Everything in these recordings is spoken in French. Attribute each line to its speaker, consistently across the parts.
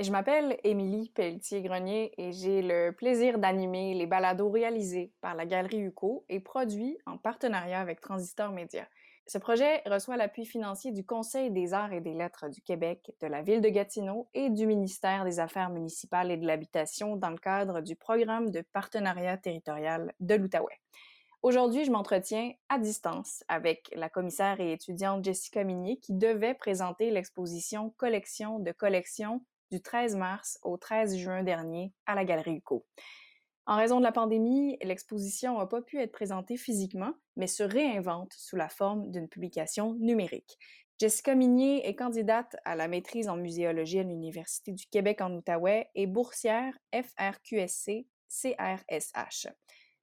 Speaker 1: Je m'appelle Émilie Pelletier-Grenier et j'ai le plaisir d'animer les balados réalisés par la Galerie UCO et produits en partenariat avec Transistor Média. Ce projet reçoit l'appui financier du Conseil des arts et des lettres du Québec, de la Ville de Gatineau et du ministère des Affaires municipales et de l'Habitation dans le cadre du programme de partenariat territorial de l'Outaouais. Aujourd'hui, je m'entretiens à distance avec la commissaire et étudiante Jessica Minier qui devait présenter l'exposition Collection de collections du 13 mars au 13 juin dernier à la Galerie UCO. En raison de la pandémie, l'exposition n'a pas pu être présentée physiquement, mais se réinvente sous la forme d'une publication numérique. Jessica Minier est candidate à la maîtrise en muséologie à l'Université du Québec en Outaouais et boursière FRQSC CRSH.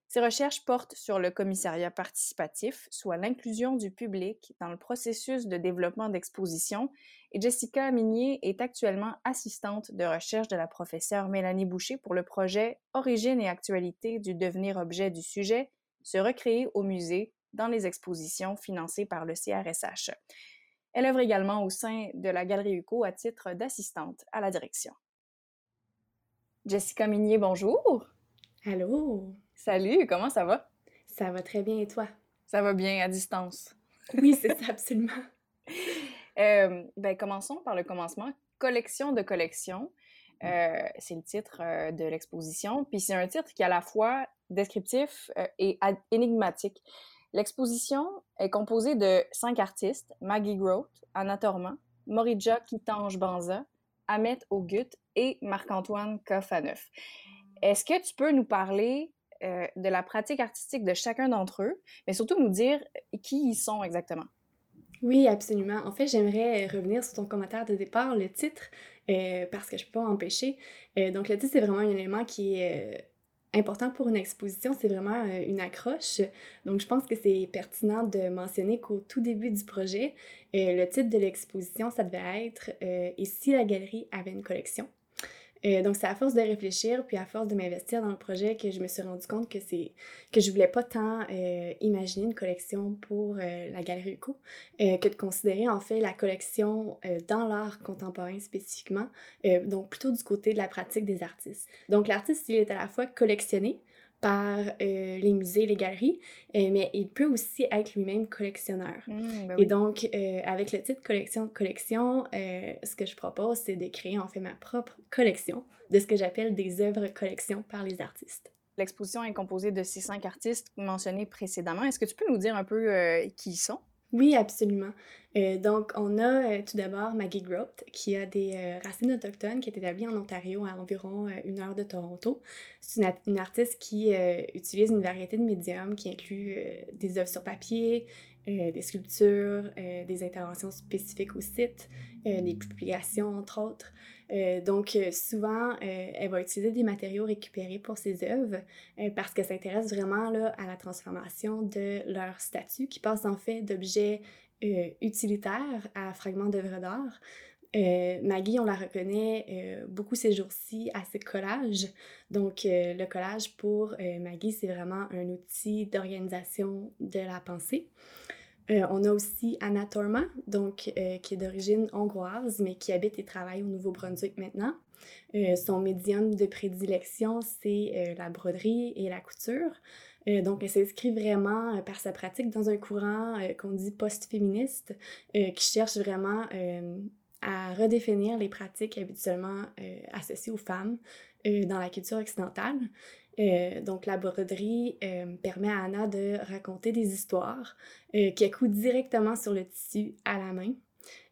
Speaker 1: Ses recherches portent sur le commissariat participatif, soit l'inclusion du public dans le processus de développement d'exposition, et Jessica Minier est actuellement assistante de recherche de la professeure Mélanie Boucher pour le projet Origine et actualité du devenir objet du sujet, se recréer au musée dans les expositions financées par le CRSH. Elle œuvre également au sein de la Galerie UCO à titre d'assistante à la direction. Jessica Minier, bonjour.
Speaker 2: Allô?
Speaker 1: Salut, comment ça va?
Speaker 2: Ça va très bien et toi?
Speaker 1: Ça va bien à distance.
Speaker 2: Oui, c'est ça, absolument.
Speaker 1: Euh, ben, commençons par le commencement. Collection de collections, euh, c'est le titre euh, de l'exposition. Puis c'est un titre qui est à la fois descriptif et énigmatique. L'exposition est composée de cinq artistes Maggie Groth, Anna Tormand, Morija Kitange Banza, Ahmet Ogut et Marc-Antoine Koffaneuf. Est-ce que tu peux nous parler euh, de la pratique artistique de chacun d'entre eux, mais surtout nous dire qui ils sont exactement.
Speaker 2: Oui, absolument. En fait, j'aimerais revenir sur ton commentaire de départ, le titre, euh, parce que je peux pas empêcher. Euh, donc, le titre, c'est vraiment un élément qui est important pour une exposition, c'est vraiment une accroche. Donc, je pense que c'est pertinent de mentionner qu'au tout début du projet, le titre de l'exposition, ça devait être Et si la galerie avait une collection? Euh, donc, c'est à force de réfléchir, puis à force de m'investir dans le projet que je me suis rendu compte que c'est que je voulais pas tant euh, imaginer une collection pour euh, la Galerie UCO que de considérer en fait la collection dans l'art contemporain spécifiquement, donc plutôt du côté de la pratique des artistes. Donc, l'artiste, il est à la fois collectionné, par euh, les musées, les galeries, euh, mais il peut aussi être lui-même collectionneur. Mmh, ben Et donc, euh, avec le titre Collection de collection, ce que je propose, c'est de créer en fait ma propre collection de ce que j'appelle des œuvres collection par les artistes.
Speaker 1: L'exposition est composée de ces cinq artistes mentionnés précédemment. Est-ce que tu peux nous dire un peu qui ils sont?
Speaker 2: Oui, absolument. Euh, donc, on a euh, tout d'abord Maggie Groth, qui a des euh, racines autochtones, qui est établie en Ontario à environ une heure de Toronto. C'est une, artiste qui utilise une variété de médiums qui inclut des œuvres sur papier, des sculptures, des interventions spécifiques au site, des publications, entre autres. Euh, donc, euh, souvent, euh, elle va utiliser des matériaux récupérés pour ses œuvres parce qu'elle s'intéresse vraiment là, à la transformation de leur statut qui passe en fait d'objets utilitaires à fragments d'œuvres d'art. Maggie, on la reconnaît beaucoup ces jours-ci à ses collages. Donc, le collage pour Maggie, c'est vraiment un outil d'organisation de la pensée. Euh, on a aussi Anna Torma, donc, euh, qui est d'origine hongroise, mais qui habite et travaille au Nouveau-Brunswick maintenant. Euh, son médium de prédilection, c'est la broderie et la couture. donc, elle s'inscrit vraiment par sa pratique dans un courant qu'on dit post-féministe, qui cherche vraiment à redéfinir les pratiques habituellement associées aux femmes dans la culture occidentale. Euh, donc, la broderie euh, permet à Anna de raconter des histoires euh, qui accoutent directement sur le tissu à la main.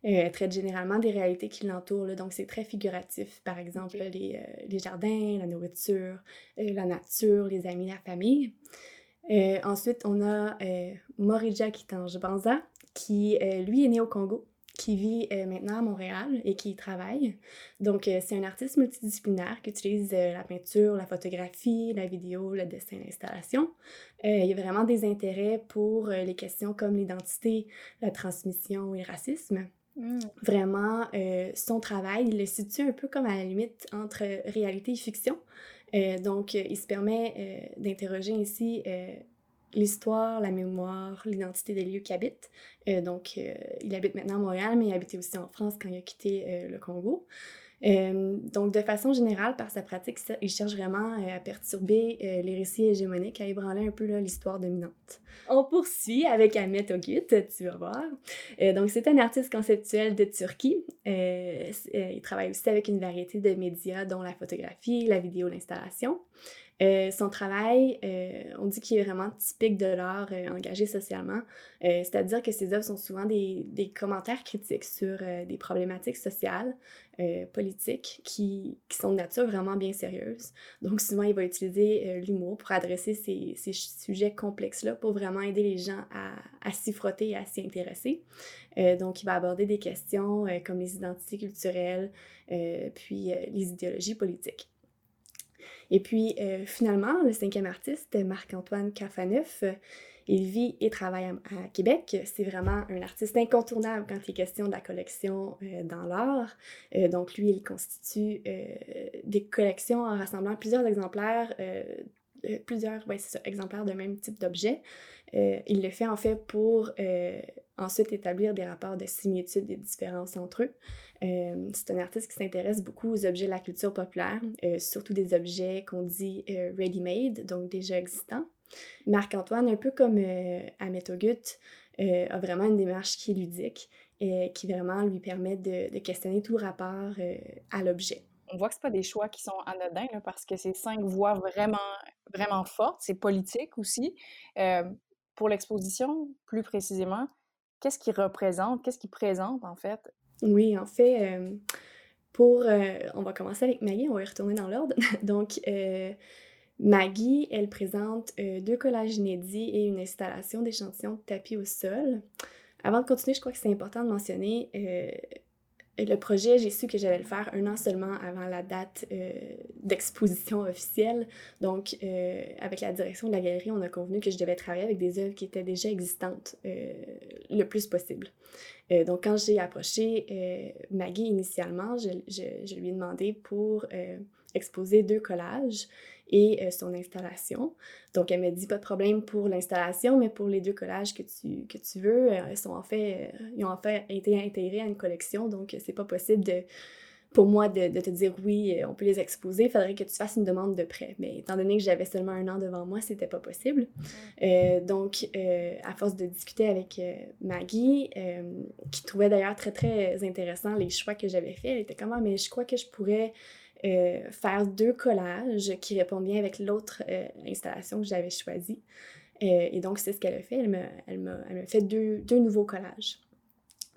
Speaker 2: elle traite généralement des réalités qui l'entourent, donc c'est très figuratif. Par exemple, les, les, jardins, la nourriture, la nature, les amis, la famille. ensuite, on a Morija Kitange Banza, qui, lui, est né au Congo qui vit euh, maintenant à Montréal et qui y travaille. Donc, euh, c'est un artiste multidisciplinaire qui utilise euh, la peinture, la photographie, la vidéo, le dessin, l'installation. il y a vraiment des intérêts pour les questions comme l'identité, la transmission et le racisme. Mmh. Vraiment, son travail, il le situe un peu comme à la limite entre réalité et fiction. donc, il se permet d'interroger ici l'histoire, la mémoire, l'identité des lieux qu'il habite. Euh, donc, euh, il habite maintenant à Montréal, mais il habitait aussi en France quand il a quitté euh, le Congo. Donc, de façon générale, par sa pratique, il cherche vraiment à perturber les récits hégémoniques, à ébranler un peu l'histoire dominante. On poursuit avec Ahmet Ogut, tu vas voir. donc, c'est un artiste conceptuel de Turquie. il travaille aussi avec une variété de médias, dont la photographie, la vidéo, l'installation. Euh, son travail, euh, on dit qu'il est vraiment typique de l'art euh, engagé socialement, c'est-à-dire que ses œuvres sont souvent des, commentaires critiques sur des problématiques sociales, politiques, qui, sont de nature vraiment bien sérieuse. Donc souvent, il va utiliser l'humour pour adresser ces, ces sujets complexes-là, pour vraiment aider les gens à, à s'y frotter et à s'y intéresser. donc, il va aborder des questions comme les identités culturelles, puis les idéologies politiques. Et puis, euh, finalement, le cinquième artiste, Marc-Antoine Cafaneuf, euh, il vit et travaille à, Québec. C'est vraiment un artiste incontournable quand il est question de la collection euh, dans l'art. donc, lui, il constitue des collections en rassemblant plusieurs exemplaires plusieurs ouais, exemplaires de même type d'objet. il le fait en fait pour ensuite établir des rapports de similitude et de différences entre eux. Euh, c'est un artiste qui s'intéresse beaucoup aux objets de la culture populaire, euh, surtout des objets qu'on dit euh, ready-made, donc déjà existants. Marc-Antoine, un peu comme Ahmet a vraiment une démarche qui est ludique et qui vraiment lui permet de, questionner tout rapport à l'objet.
Speaker 1: On voit que ce pas des choix qui sont anodins parce que c'est cinq voix vraiment, vraiment fortes. C'est politique aussi. pour l'exposition, plus précisément, qu'est-ce qu'il représente, qu'est-ce qu'il présente en fait?
Speaker 2: Oui, en fait, euh, pour... Euh, on va commencer avec Maggie, on va y retourner dans l'ordre. Donc, euh, Maggie, elle présente deux collages inédits et une installation d'échantillons de tapis au sol. Avant de continuer, je crois que c'est important de mentionner le projet, j'ai su que j'allais le faire un an seulement avant la date d'exposition officielle. Donc, avec la direction de la galerie, on a convenu que je devais travailler avec des œuvres qui étaient déjà existantes le plus possible. Euh, donc, quand j'ai approché euh, Maggie initialement, je, je, lui ai demandé pour euh, exposer deux collages et son installation. Donc, elle m'a dit pas de problème pour l'installation, mais pour les deux collages que tu, que tu veux, ils, sont en fait, ils ont en fait été intégrés à une collection, donc c'est pas possible de pour moi de, te dire oui, euh, on peut les exposer, il faudrait que tu fasses une demande de prêt. Mais étant donné que j'avais seulement un an devant moi, c'était pas possible. Euh, donc, euh, à force de discuter avec Maggie, qui trouvait d'ailleurs très, très intéressant les choix que j'avais faits, elle était comme, ah, mais je crois que je pourrais faire deux collages qui répondent bien avec l'autre installation que j'avais choisie. et donc, c'est ce qu'elle a fait. Elle m'a, elle elle fait deux, deux nouveaux collages.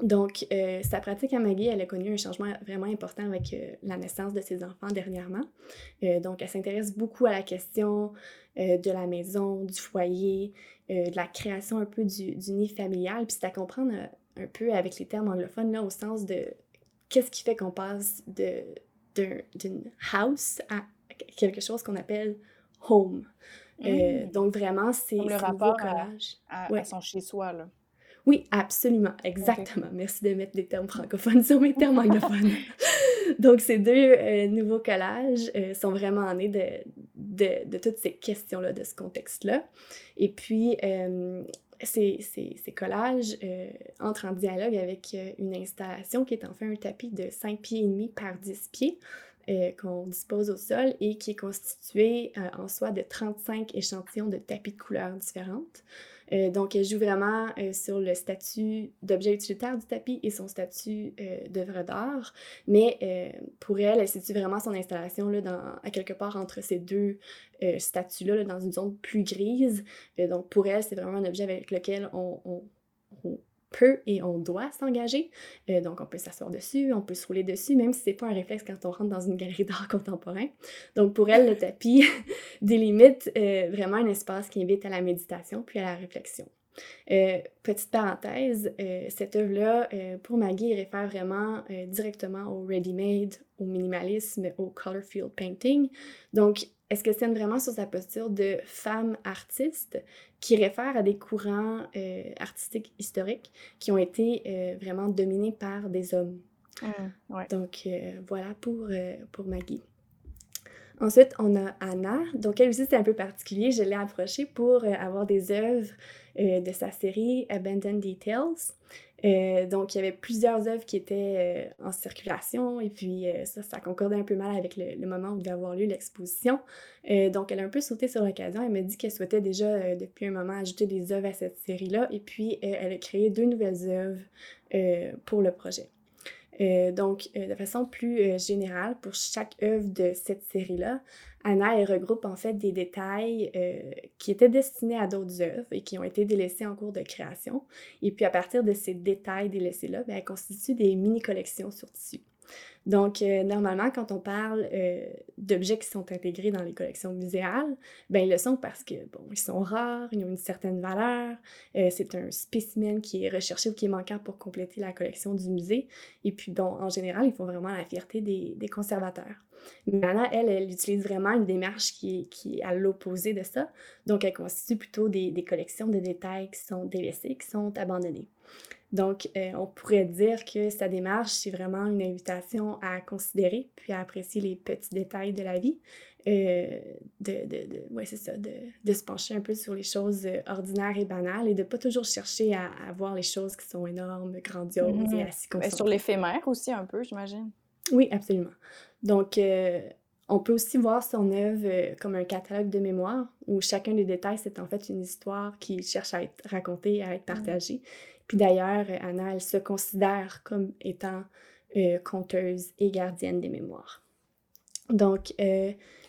Speaker 2: Donc, euh, sa pratique à Maggie, elle a connu un changement vraiment important avec euh, la naissance de ses enfants dernièrement. Euh, donc, elle s'intéresse beaucoup à la question de la maison, du foyer, de la création un peu du, nid familial. Puis c'est à comprendre un peu avec les termes anglophones, là, au sens de qu'est-ce qui fait qu'on passe d'une house à quelque chose qu'on appelle home. Mmh. donc, vraiment, c'est
Speaker 1: le rapport à, son chez-soi, là.
Speaker 2: Oui, absolument, exactement. Merci de mettre des termes francophones sur mes termes anglophones. Donc, ces deux euh, nouveaux collages euh, sont vraiment nés de, de, de toutes ces questions-là, de ce contexte-là. Et puis, euh, ces, collages entrent en dialogue avec une installation qui est en fait un tapis de 5 pieds et demi par 10 pieds qu'on dispose au sol et qui est constitué en soi de 35 échantillons de tapis de couleurs différentes. Euh, donc, elle joue vraiment euh, sur le statut d'objet utilitaire du tapis et son statut euh, d'œuvre d'art. Mais pour elle, elle situe vraiment son installation là, à quelque part entre ces deux statuts-là, dans une zone plus grise. donc, pour elle, c'est vraiment un objet avec lequel on, on peut et on doit s'engager. Euh, donc, on peut s'asseoir dessus, on peut se rouler dessus, même si c'est pas un réflexe quand on rentre dans une galerie d'art contemporain. Donc, pour elle, le tapis délimite euh, vraiment un espace qui invite à la méditation puis à la réflexion. Euh, petite parenthèse, cette œuvre-là, pour Maggie, réfère vraiment directement au ready-made, au minimalisme, au color field painting. Donc, est-ce que c'est vraiment sur sa posture de femme artiste qui réfère à des courants euh, artistiques historiques qui ont été euh, vraiment dominés par des hommes? Mmh, Donc euh, voilà pour, pour Maggie. Ensuite, on a Anna. Donc elle aussi, c'est un peu particulier. Je l'ai approchée pour avoir des œuvres de sa série Abandoned Details. Euh, donc, il y avait plusieurs œuvres qui étaient euh, en circulation et puis euh, ça, ça concordait un peu mal avec le, moment où devait avoir lieu l'exposition. donc, elle a un peu sauté sur l'occasion. Elle m'a dit qu'elle souhaitait déjà depuis un moment ajouter des œuvres à cette série-là et puis elle a créé deux nouvelles œuvres pour le projet. donc, de façon plus générale, pour chaque œuvre de cette série-là, Anna, elle regroupe en fait des détails euh, qui étaient destinés à d'autres œuvres et qui ont été délaissés en cours de création. Et puis à partir de ces détails délaissés-là, ben, elle constitue des mini-collections sur tissu. Donc, euh, normalement, quand on parle euh, d'objets qui sont intégrés dans les collections muséales, ben, ils le sont parce que, bon, ils sont rares, ils ont une certaine valeur, c'est un spécimen qui est recherché ou qui est manquant pour compléter la collection du musée. Et puis, bon, en général, ils font vraiment la fierté des conservateurs. Mais Anna, elle, elle utilise vraiment une démarche qui est, qui à l'opposé de ça. Donc, elle constitue plutôt des, des, collections de détails qui sont délaissés, qui sont abandonnés. Donc, euh, on pourrait dire que sa démarche, c'est vraiment une invitation à considérer puis à apprécier les petits détails de la vie. Euh, de, de, de ouais, c'est ça, de, de, se pencher un peu sur les choses euh, ordinaires et banales et de pas toujours chercher à, à voir les choses qui sont énormes, grandioses et
Speaker 1: mm-hmm. assez ben, Sur l'éphémère aussi, un peu, j'imagine.
Speaker 2: Oui, absolument. Donc, euh, on peut aussi voir son œuvre euh, comme un catalogue de mémoire où chacun des détails, c'est en fait une histoire qui cherche à être racontée, à être partagée. Puis d'ailleurs, Anna, elle se considère comme étant euh, conteuse et gardienne des mémoires. Donc,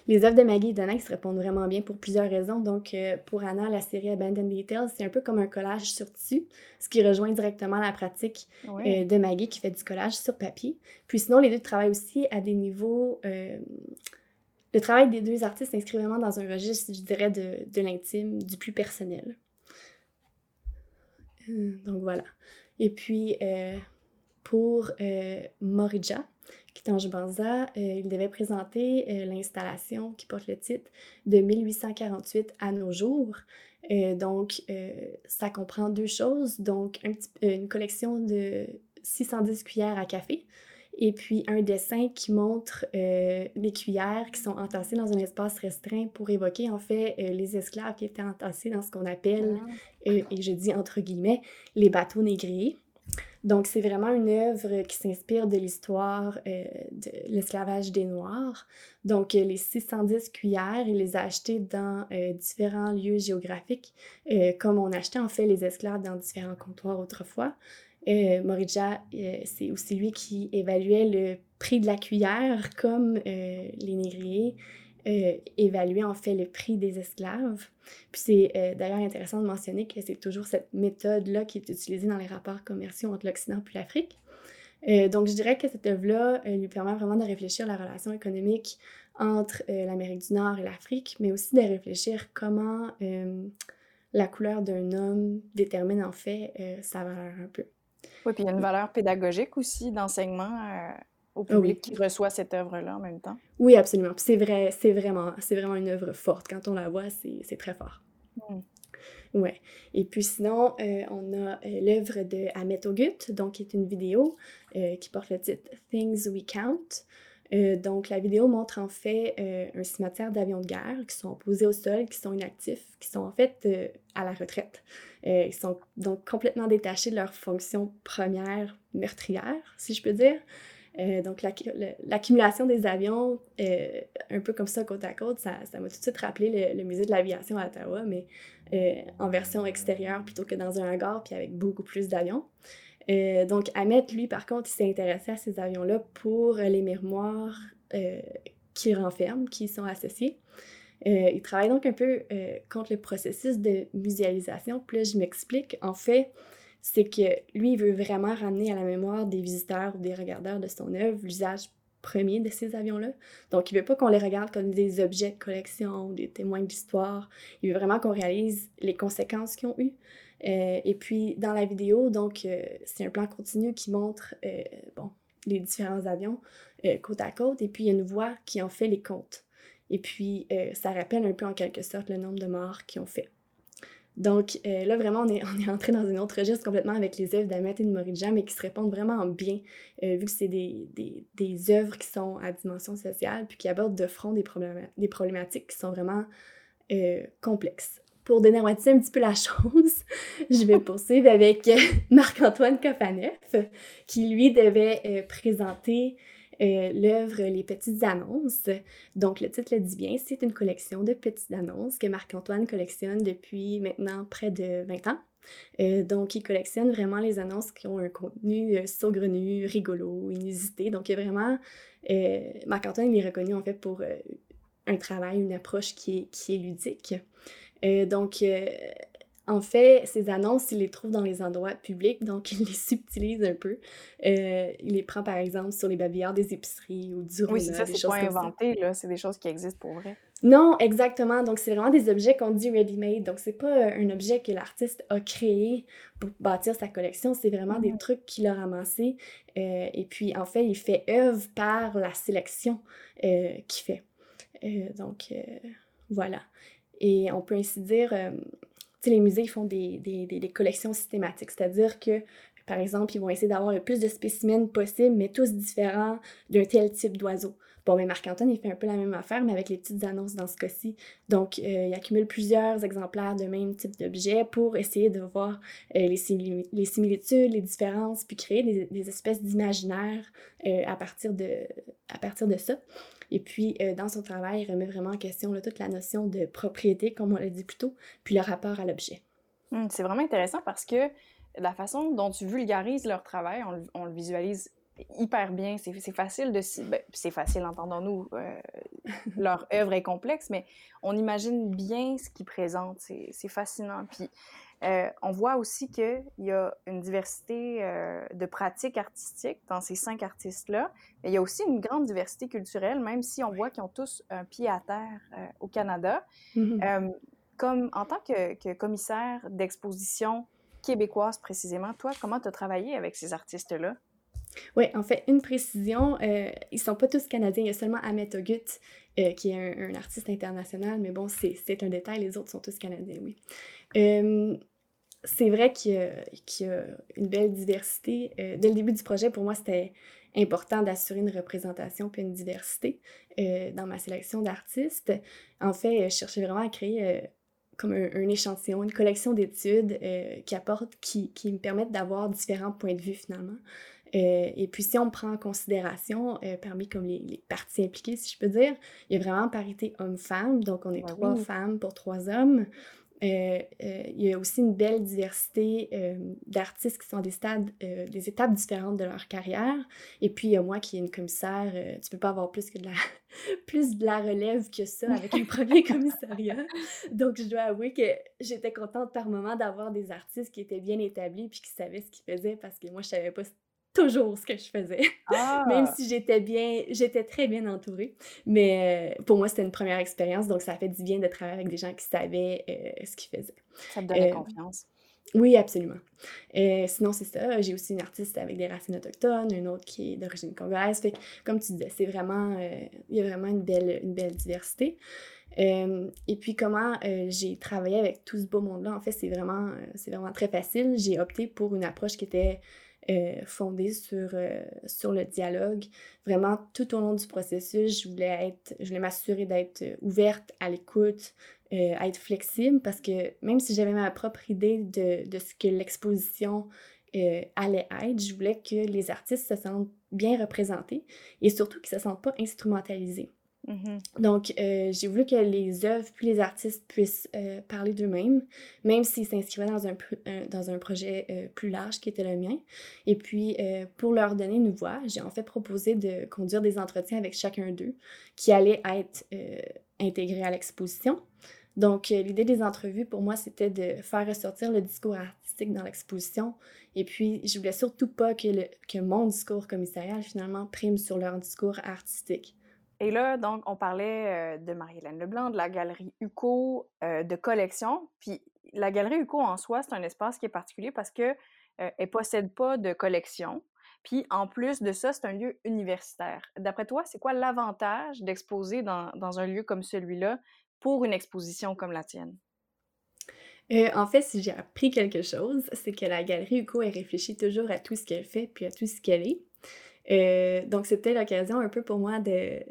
Speaker 2: les œuvres de Maggie et d'Anna se répondent vraiment bien pour plusieurs raisons. Donc, euh, pour Anna, la série Abandoned Details, c'est un peu comme un collage sur tissu, ce qui rejoint directement la pratique euh, de Maggie qui fait du collage sur papier. Puis sinon, les deux travaillent aussi à des niveaux... Euh, le travail des deux artistes s'inscrit vraiment dans un registre, je dirais, de, de l'intime, du plus personnel. donc voilà. Et puis, pour Morija, Kitange Banza, euh, il devait présenter euh, l'installation qui porte le titre de 1848 à nos jours. Euh, donc, ça comprend deux choses. Donc, une collection de 610 cuillères à café et puis un dessin qui montre les cuillères qui sont entassées dans un espace restreint pour évoquer en fait les esclaves qui étaient entassés dans ce qu'on appelle, ah. et je dis entre guillemets, les bateaux négriers. Donc, c'est vraiment une œuvre qui s'inspire de l'histoire euh, de l'esclavage des Noirs. Donc, euh, les 610 cuillères, il les a achetées dans euh, différents lieux géographiques, comme on achetait en fait les esclaves dans différents comptoirs autrefois. Morija, c'est aussi lui qui évaluait le prix de la cuillère comme les négriers euh, évaluer en fait le prix des esclaves. Puis c'est euh, d'ailleurs intéressant de mentionner que c'est toujours cette méthode-là qui est utilisée dans les rapports commerciaux entre l'Occident et l'Afrique. Euh, donc je dirais que cette œuvre-là lui permet vraiment de réfléchir à la relation économique entre l'Amérique du Nord et l'Afrique, mais aussi de réfléchir comment la couleur d'un homme détermine en fait sa valeur un peu.
Speaker 1: Oui, puis il y a une valeur pédagogique aussi d'enseignement au ah public qui reçoit cette œuvre-là en même temps.
Speaker 2: Oui, absolument. C'est vrai, c'est vraiment, c'est vraiment une œuvre forte. Quand on la voit, c'est très fort. Hmm. Ouais. Et puis sinon, euh, on a euh, l'œuvre de Ahmet Ogut, donc qui est une vidéo euh, qui porte le titre Things We Count. donc la vidéo montre en fait un cimetière d'avions de guerre qui sont posés au sol, qui sont inactifs, qui sont en fait à la retraite. ils sont donc complètement détachés de leur fonction première meurtrière, si je peux dire. Euh, donc, l'accumulation des avions, euh, un peu comme ça, côte à côte, ça m'a tout de suite rappelé le, musée de l'aviation à Ottawa, mais euh, en version extérieure plutôt que dans un hangar, puis avec beaucoup plus d'avions. donc, Ahmed, lui, par contre, il s'est intéressé à ces avions-là pour les mémoires qui renferment, qui sont associés. il travaille donc un peu contre le processus de muséalisation. Puis là, je m'explique. En fait, c'est que lui, il veut vraiment ramener à la mémoire des visiteurs ou des regardeurs de son œuvre l'usage premier de ces avions-là. Donc, il veut pas qu'on les regarde comme des objets de collection des témoins de l'histoire. Il veut vraiment qu'on réalise les conséquences qu'ils ont eues. Euh, et puis, dans la vidéo, donc, euh, c'est un plan continu qui montre, euh, bon, les différents avions côte à côte, et puis il y a une voix qui en fait les comptes. Et puis, ça rappelle un peu en quelque sorte le nombre de morts qu'ils ont fait. Donc euh, là, vraiment, on est, on est entré dans un autre registre complètement avec les œuvres d'Ahmet et de Moridja, mais qui se répondent vraiment bien, euh, vu que c'est des, des, œuvres qui sont à dimension sociale, puis qui abordent de front des, des problématiques qui sont vraiment euh, complexes. pour dédramatiser un petit peu la chose, je vais poursuivre avec Marc-Antoine Cofaneuf, qui lui devait présenter euh, l'œuvre Les Petites Annonces. Donc, le titre le dit bien, c'est une collection de petites annonces que Marc-Antoine collectionne depuis maintenant près de 20 ans. Euh, donc, il collectionne vraiment les annonces qui ont un contenu euh, saugrenu, rigolo, inusité. Donc, il y a vraiment... Marc-Antoine, il est reconnu en fait pour un travail, une approche qui est, qui est ludique. donc, en fait, ces annonces, il les trouve dans les endroits publics, donc il les subtilise un peu. Euh, il les prend, par exemple, sur les babillards des épiceries ou du
Speaker 1: Oui, c'est ça, c'est pas inventé, là. C'est des choses qui existent pour vrai.
Speaker 2: Non, exactement. Donc, c'est vraiment des objets qu'on dit ready-made. Donc, c'est pas euh, un objet que l'artiste a créé pour bâtir sa collection. C'est vraiment des mmh. trucs qu'il a ramassés. Euh, et puis, en fait, il fait œuvre par la sélection qu'il fait. donc, voilà. Et on peut ainsi dire les musées font des, collections systématiques, c'est-à-dire que, par exemple, ils vont essayer d'avoir le plus de spécimens possible, mais tous différents d'un tel type d'oiseau. Bon, mais Marc-Antoine, il fait un peu la même affaire, mais avec les petites annonces dans ce cas-ci. Donc, euh, il accumule plusieurs exemplaires de même type d'objet pour essayer de voir euh, les, similitudes, les différences, puis créer des, espèces d'imaginaires euh, à partir de ça. Et puis, euh, dans son travail, il remet vraiment en question toute la notion de propriété, comme on l'a dit plus tôt, puis le rapport à l'objet.
Speaker 1: Hum, c'est vraiment intéressant parce que la façon dont tu vulgarises leur travail, on, le visualise hyper bien. C'est facile de... Ben, c'est facile, entendons-nous. Euh, leur œuvre est complexe, mais on imagine bien ce qu'ils présentent. C'est fascinant. Puis euh, on voit aussi qu'il y a une diversité euh, de pratiques artistiques dans ces cinq artistes-là. Il y a aussi une grande diversité culturelle, même si on voit qu'ils ont tous un pied à terre euh, au Canada. Mm-hmm. comme en tant que, commissaire d'exposition québécoise précisément, toi, comment tu as travaillé avec ces artistes-là?
Speaker 2: Oui, en fait, une précision, ils ils sont pas tous canadiens. Il y a seulement Ahmet Ogut, qui est un, un, artiste international, mais bon, c'est un détail, les autres sont tous canadiens, oui. Euh, c'est vrai qu'il y, a une belle diversité. Euh, dès le début du projet, pour moi, c'était important d'assurer une représentation puis une diversité euh, dans ma sélection d'artistes. En fait, je cherchais vraiment à créer comme un, échantillon, une collection d'études qui apportent, qui, qui me permettent d'avoir différents points de vue finalement. et puis, si on prend en considération, parmi comme les, parties impliquées, si je peux dire, il y a vraiment parité homme-femme. Donc, on est trois femmes pour trois hommes. Euh, euh, il y a aussi une belle diversité euh, d'artistes qui sont des stades, des étapes différentes de leur carrière. Et puis, il y a moi qui est une commissaire, tu peux pas avoir plus que de la, plus de la relève que ça avec un premier commissariat. Donc, je dois avouer que j'étais contente par moment d'avoir des artistes qui étaient bien établis puis qui savaient ce qu'ils faisaient parce que moi, je savais pas toujours ce que je faisais. Même
Speaker 1: ah!
Speaker 2: si j'étais bien, j'étais très bien entourée. Mais euh, pour moi, c'était une première expérience, donc ça a fait du bien de travailler avec des gens qui savaient euh, ce qu'ils faisaient.
Speaker 1: Ça te donnait euh, confiance.
Speaker 2: Oui, absolument. sinon, c'est ça. J'ai aussi une artiste avec des racines autochtones, une autre qui est d'origine congolaise. Fait comme tu disais, c'est vraiment, il y a vraiment une belle, une belle diversité. et puis comment j'ai travaillé avec tout ce beau monde-là, en fait, c'est vraiment, c'est vraiment très facile. J'ai opté pour une approche qui était euh, fondée sur, euh, sur le dialogue. Vraiment, tout au long du processus, je voulais être, je voulais m'assurer d'être ouverte à l'écoute, euh, à être flexible, parce que même si j'avais ma propre idée de, de ce que l'exposition allait être, je voulais que les artistes se sentent bien représentés et surtout qu'ils ne se sentent pas instrumentalisés.
Speaker 1: Mmh
Speaker 2: Donc, euh, j'ai voulu que les œuvres puis les artistes puissent euh, parler d'eux-mêmes, même s'ils s'inscrivaient dans un, dans un projet euh, plus large qui était le mien. Et puis, pour leur donner une voix, j'ai en fait proposé de conduire des entretiens avec chacun d'eux qui allaient être intégrés à l'exposition. Donc, l'idée des entrevues, pour moi, c'était de faire ressortir le discours artistique dans l'exposition. Et puis, je voulais surtout pas que, que mon discours commissarial, finalement, prime sur leur discours artistique.
Speaker 1: Et là, donc, on parlait de Marie-Hélène Leblanc, de la galerie UCO, de collection. Puis la galerie UCO en soi, c'est un espace qui est particulier parce qu'elle euh, ne possède pas de collection. Puis en plus de ça, c'est un lieu universitaire. D'après toi, c'est quoi l'avantage d'exposer dans, dans, un lieu comme celui-là pour une exposition comme la tienne?
Speaker 2: en fait, si j'ai appris quelque chose, c'est que la galerie UCO, elle réfléchit toujours à tout ce qu'elle fait puis à tout ce qu'elle est. donc, c'était l'occasion un peu pour moi de,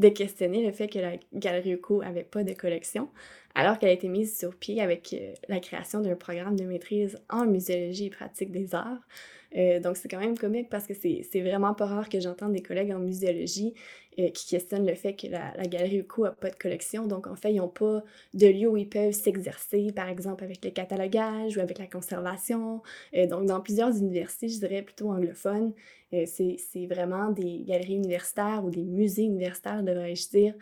Speaker 2: de questionner le fait que la Galerie UCO avait pas de collection. Alors qu'elle a été mise sur pied avec la création d'un programme de maîtrise en muséologie et pratique des arts. Euh, donc, c'est quand même comique parce que c'est vraiment pas rare que j'entende des collègues en muséologie euh, qui questionnent le fait que la, galerie UCO n'a pas de collection. Donc, en fait, ils n'ont pas de lieu où ils peuvent s'exercer, par exemple avec le catalogage ou avec la conservation. Euh, donc, dans plusieurs universités, je dirais plutôt anglophones, c'est vraiment des galeries universitaires ou des musées universitaires, devrais-je dire,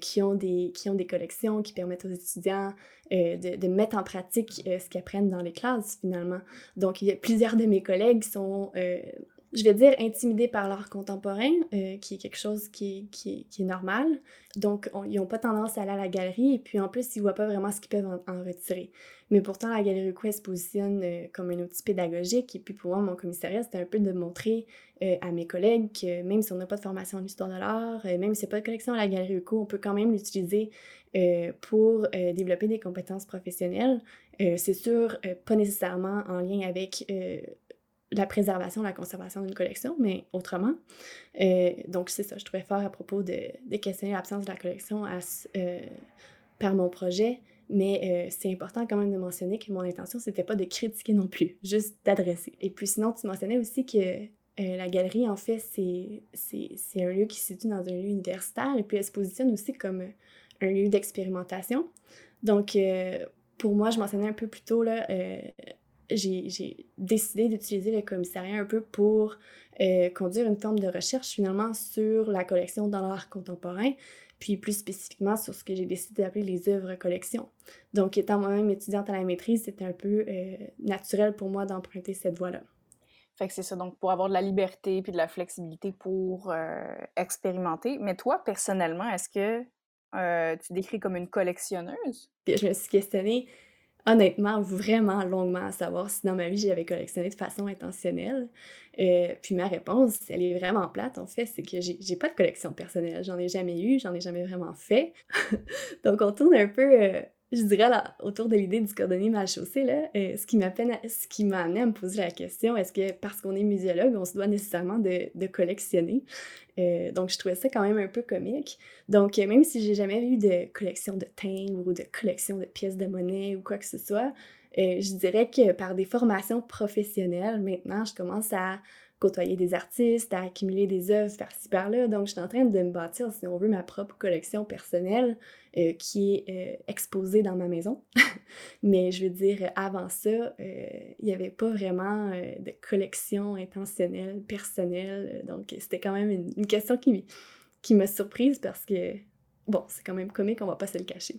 Speaker 2: qui, ont des, qui ont des collections qui permettent aux étudiants euh, de, mettre en pratique euh, ce qu'ils apprennent dans les classes, finalement. Donc, plusieurs de mes collègues sont, euh, je vais dire, intimidés par l'art contemporain, qui est quelque chose qui, est normal. Donc, ils n'ont pas tendance à aller à la galerie, et puis en plus, ils ne voient pas vraiment ce qu'ils peuvent en, retirer. Mais pourtant, la Galerie Quest se positionne comme un outil pédagogique, et puis pour moi, mon commissariat, c'était un peu de montrer à mes collègues que même si on n'a pas de formation en histoire de l'art, même si a pas de collection à la Galerie UCO, on peut quand même l'utiliser euh, pour euh, développer des compétences professionnelles. Euh, c'est sûr, pas nécessairement en lien avec la préservation, la conservation d'une collection, mais autrement. donc, c'est ça, je trouvais fort à propos de, de questionner l'absence de la collection par mon projet, mais c'est important quand même de mentionner que mon intention, c'était pas de critiquer non plus, juste d'adresser. Et puis sinon, tu mentionnais aussi que la galerie, en fait, c'est un lieu qui se situe dans un lieu universitaire, et puis elle se positionne aussi comme un lieu d'expérimentation. Donc, euh, pour moi, je mentionnais un peu plus tôt, là, euh, j'ai décidé d'utiliser le commissariat un peu pour euh, conduire une forme de recherche finalement sur la collection dans l'art contemporain, puis plus spécifiquement sur ce que j'ai décidé d'appeler les œuvres collections. Donc, étant moi-même étudiante à la maîtrise, c'était un peu naturel pour moi d'emprunter cette voie-là.
Speaker 1: Fait que c'est ça, donc pour avoir de la liberté puis de la flexibilité pour expérimenter. Mais toi, personnellement, est-ce que euh, tu décris comme une collectionneuse?
Speaker 2: Puis je me suis questionnée, honnêtement, vraiment longuement à savoir si dans ma vie j'avais collectionné de façon intentionnelle. Euh, puis ma réponse, elle est vraiment plate en fait, c'est que j'ai pas de collection personnelle. J'en ai jamais eu, j'en ai jamais vraiment fait. Donc on tourne un peu euh, je dirais là, autour de l'idée du cordonnier mal chaussé, là, euh, ce qui m'a amené à me poser la question, est-ce que parce qu'on est muséologue, on se doit nécessairement de, collectionner? Euh, donc, je trouvais ça quand même un peu comique. Donc, euh, même si j'ai jamais eu de collection de timbres ou de collection de pièces de monnaie ou quoi que ce soit, je dirais que par des formations professionnelles, maintenant, je commence à côtoyer des artistes, à accumuler des œuvres par-ci par-là. Donc, je suis en train de me bâtir, si on veut, ma propre collection personnelle euh, qui est euh, exposée dans ma maison. Mais je veux dire, avant ça, euh, il n'y avait pas vraiment de collection intentionnelle, personnelle. Donc, c'était quand même une, question qui, qui m'a surprise parce que, bon, c'est quand même comique, on va pas se le cacher.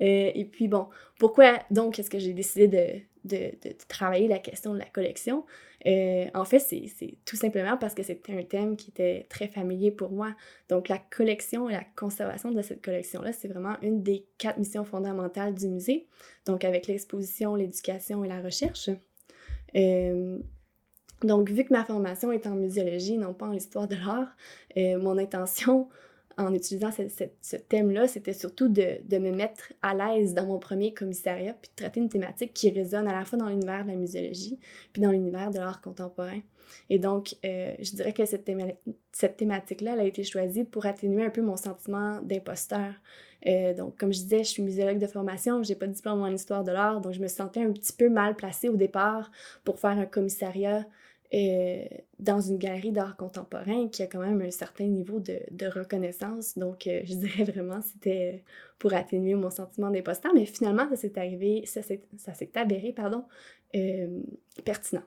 Speaker 2: et puis, bon, pourquoi donc est-ce que j'ai décidé de de, travailler la question de la collection. Euh, en fait, c'est tout simplement parce que c'était un thème qui était très familier pour moi. Donc, la collection et la conservation de cette collection-là, c'est vraiment une des quatre missions fondamentales du musée. Donc, avec l'exposition, l'éducation et la recherche. Euh, donc, vu que ma formation est en muséologie, non pas en histoire de l'art, euh, mon intention en utilisant ce, thème-là, c'était surtout de, me mettre à l'aise dans mon premier commissariat, puis de traiter une thématique qui résonne à la fois dans l'univers de la muséologie, puis dans l'univers de l'art contemporain. Et donc, euh, je dirais que cette, thématique-là, elle a été choisie pour atténuer un peu mon sentiment d'imposteur. Euh, donc, comme je disais, je suis muséologue de formation, j'ai pas de diplôme en histoire de l'art, donc je me sentais un petit peu mal placée au départ pour faire un commissariat euh, dans une galerie d'art contemporain qui a quand même un certain niveau de, de reconnaissance. Donc, euh, je dirais vraiment c'était pour atténuer mon sentiment d'imposteur, mais finalement, ça s'est arrivé, ça s'est avéré, pardon, euh, pertinent.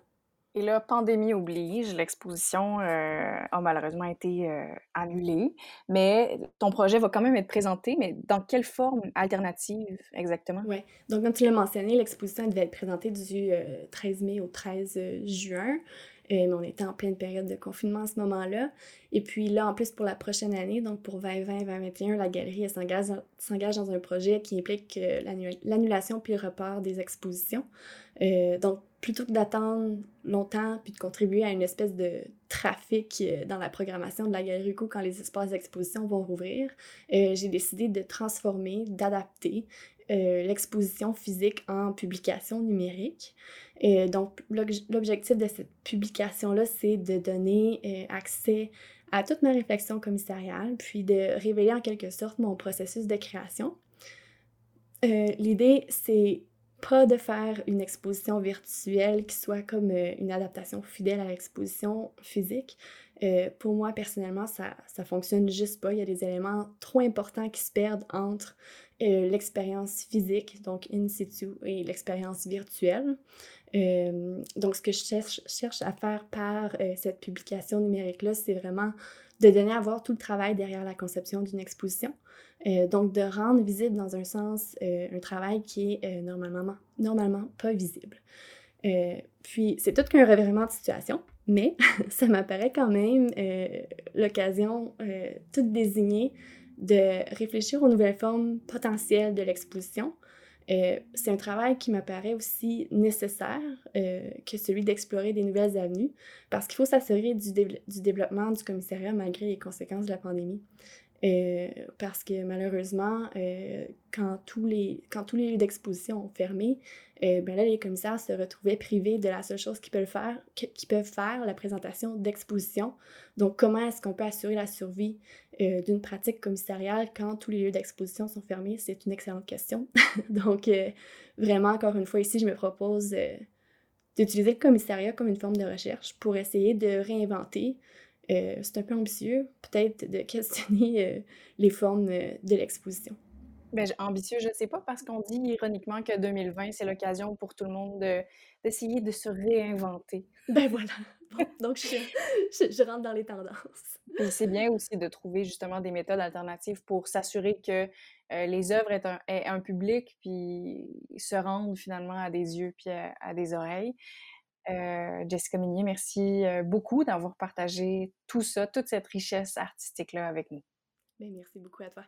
Speaker 1: Et là, pandémie oblige, l'exposition a malheureusement été annulée, mais ton projet va quand même être présenté, mais dans quelle forme alternative exactement?
Speaker 2: Oui, donc comme tu l'as mentionné, l'exposition devait être présentée du 13 mai au 13 juin. Euh, mais on était en pleine période de confinement à ce moment-là. Et puis là, en plus, pour la prochaine année, donc pour 2020-2021, la galerie s'engage dans un projet qui implique euh, l'annulation puis le report des expositions. Euh, donc, plutôt que d'attendre longtemps puis de contribuer à une espèce de trafic dans la programmation de la Galerie Ruco quand les espaces d'exposition vont rouvrir, j'ai décidé de transformer, d'adapter l'exposition physique en publication numérique. Et donc, l'objectif de cette publication-là, c'est de donner euh, accès à toute ma réflexion commissariale, puis de révéler en quelque sorte mon processus de création. Euh, l'idée, c'est pas de faire une exposition virtuelle qui soit comme euh, une adaptation fidèle à l'exposition physique. Euh, pour moi, personnellement, ça, ça fonctionne juste pas. Il y a des éléments trop importants qui se perdent entre l'expérience physique, donc in situ, et l'expérience virtuelle. donc, ce que je cherche, à faire par cette publication numérique-là, c'est vraiment de donner à voir tout le travail derrière la conception d'une exposition. Euh, donc, de rendre visible dans un sens euh, un travail qui est euh, normalement, normalement pas visible. puis, c'est tout qu'un revirement de situation, mais ça m'apparaît quand même l'occasion toute désignée de réfléchir aux nouvelles formes potentielles de l'exposition. c'est un travail qui m'apparaît aussi nécessaire que celui d'explorer des nouvelles avenues, parce qu'il faut s'assurer du, développement du commissariat malgré les conséquences de la pandémie. Euh, parce que malheureusement, euh, quand, tous les, quand tous les lieux d'exposition ont fermé, euh, ben là, les commissaires se retrouvaient privés de la seule chose qu'ils peuvent faire, qui peuvent faire la présentation d'exposition. Donc, comment est-ce qu'on peut assurer la survie d'une pratique commissariale quand tous les lieux d'exposition sont fermés? C'est une excellente question. Donc, vraiment, encore une fois, ici, je me propose d'utiliser le commissariat comme une forme de recherche pour essayer de réinventer euh, c'est un peu ambitieux, peut-être, de questionner euh, les formes euh, de l'exposition.
Speaker 1: Ben, ambitieux, je ne sais pas, parce qu'on dit ironiquement que 2020, c'est l'occasion pour tout le monde d'essayer de, se réinventer.
Speaker 2: Ben voilà. donc, je, je, rentre dans les tendances.
Speaker 1: Et c'est bien aussi de trouver justement des méthodes alternatives pour s'assurer que les œuvres aient un, un, public, puis se rendent finalement à des yeux puis à des oreilles. Euh, Jessica Minier, merci euh, beaucoup d'avoir partagé tout ça, toute cette richesse artistique-là avec nous.
Speaker 2: Ben, merci beaucoup à toi.